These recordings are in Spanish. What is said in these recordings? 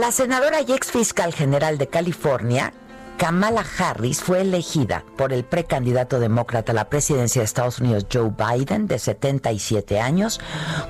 La senadora y ex fiscal general de California, Kamala Harris, fue elegida por el precandidato demócrata a la presidencia de Estados Unidos, Joe Biden, de 77 años,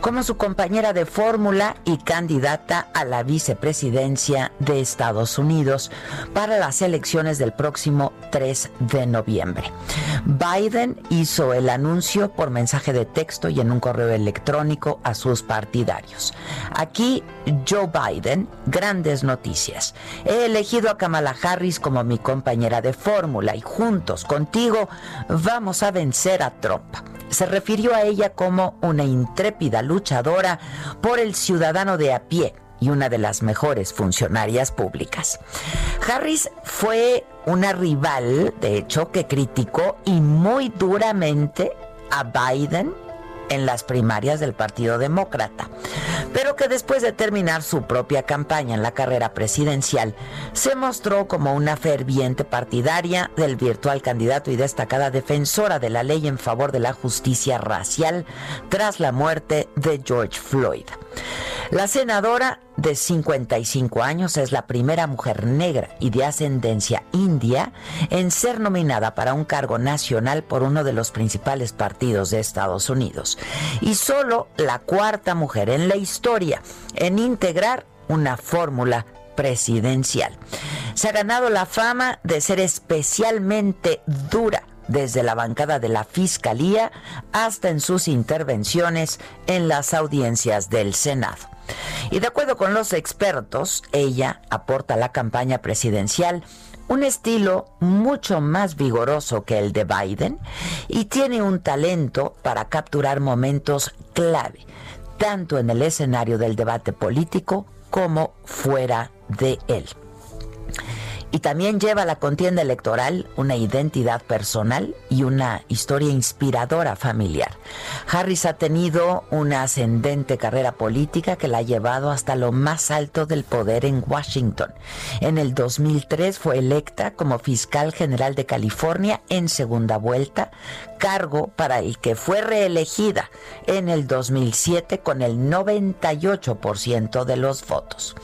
como su compañera de fórmula y candidata a la vicepresidencia de Estados Unidos para las elecciones del próximo 3 de noviembre. Biden hizo el anuncio por mensaje de texto y en un correo electrónico a sus partidarios. Aquí Joe Biden, grandes noticias. He elegido a Kamala Harris como mi compañera de fórmula y juntos contigo vamos a vencer a Trump. Se refirió a ella como una intrépida luchadora por el ciudadano de a pie y una de las mejores funcionarias públicas. Harris fue una rival, de hecho, que criticó y muy duramente a Biden en las primarias del Partido Demócrata, pero que después de terminar su propia campaña en la carrera presidencial, se mostró como una ferviente partidaria del virtual candidato y destacada defensora de la ley en favor de la justicia racial tras la muerte de George Floyd. La senadora de 55 años es la primera mujer negra y de ascendencia india en ser nominada para un cargo nacional por uno de los principales partidos de Estados Unidos y solo la cuarta mujer en la historia en integrar una fórmula presidencial. Se ha ganado la fama de ser especialmente dura desde la bancada de la Fiscalía hasta en sus intervenciones en las audiencias del Senado. Y de acuerdo con los expertos, ella aporta a la campaña presidencial un estilo mucho más vigoroso que el de Biden y tiene un talento para capturar momentos clave, tanto en el escenario del debate político como fuera de él. Y también lleva la contienda electoral una identidad personal y una historia inspiradora familiar. Harris ha tenido una ascendente carrera política que la ha llevado hasta lo más alto del poder en Washington. En el 2003 fue electa como fiscal general de California en segunda vuelta, cargo para el que fue reelegida en el 2007 con el 98% de los votos.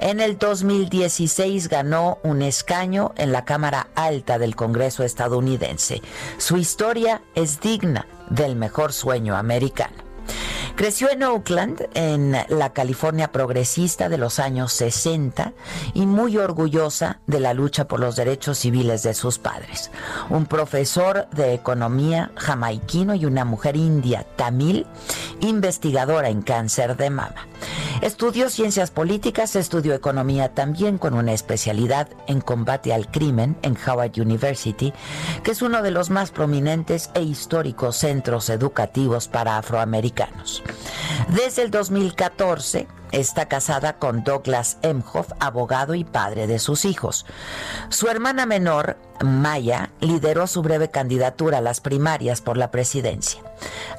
En el 2016 ganó un escaño en la Cámara Alta del Congreso estadounidense. Su historia es digna del mejor sueño americano. Creció en Oakland, en la California progresista de los años 60 y muy orgullosa de la lucha por los derechos civiles de sus padres. Un profesor de economía jamaiquino y una mujer india tamil, investigadora en cáncer de mama. Estudió ciencias políticas, estudió economía también con una especialidad en combate al crimen en Howard University, que es uno de los más prominentes e históricos centros educativos para afroamericanos. Desde el 2014 está casada con Douglas Emhoff, abogado y padre de sus hijos. Su hermana menor, Maya, lideró su breve candidatura a las primarias por la presidencia.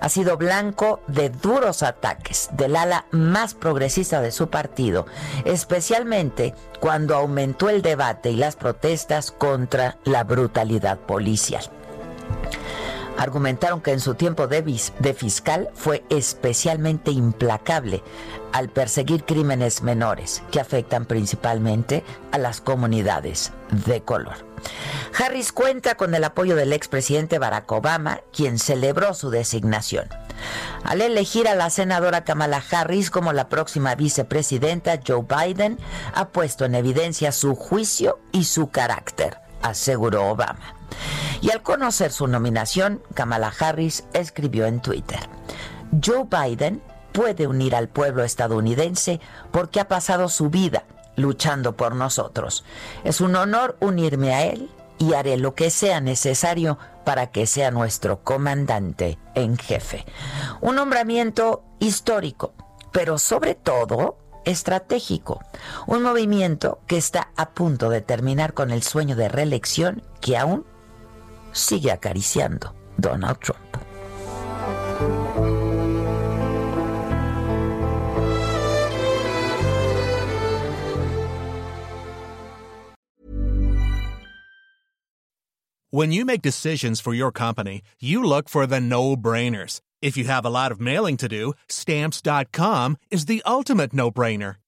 Ha sido blanco de duros ataques del ala más progresista de su partido, especialmente cuando aumentó el debate y las protestas contra la brutalidad policial. Argumentaron que en su tiempo de, de fiscal fue especialmente implacable al perseguir crímenes menores que afectan principalmente a las comunidades de color. Harris cuenta con el apoyo del expresidente Barack Obama, quien celebró su designación. Al elegir a la senadora Kamala Harris como la próxima vicepresidenta, Joe Biden ha puesto en evidencia su juicio y su carácter, aseguró Obama. Y al conocer su nominación, Kamala Harris escribió en Twitter, Joe Biden puede unir al pueblo estadounidense porque ha pasado su vida luchando por nosotros. Es un honor unirme a él y haré lo que sea necesario para que sea nuestro comandante en jefe. Un nombramiento histórico, pero sobre todo estratégico. Un movimiento que está a punto de terminar con el sueño de reelección que aún sigue acariciando Donald Trump. When you make decisions for your company, you look for the no-brainers. If you have a lot of mailing to do, stamps.com is the ultimate no-brainer.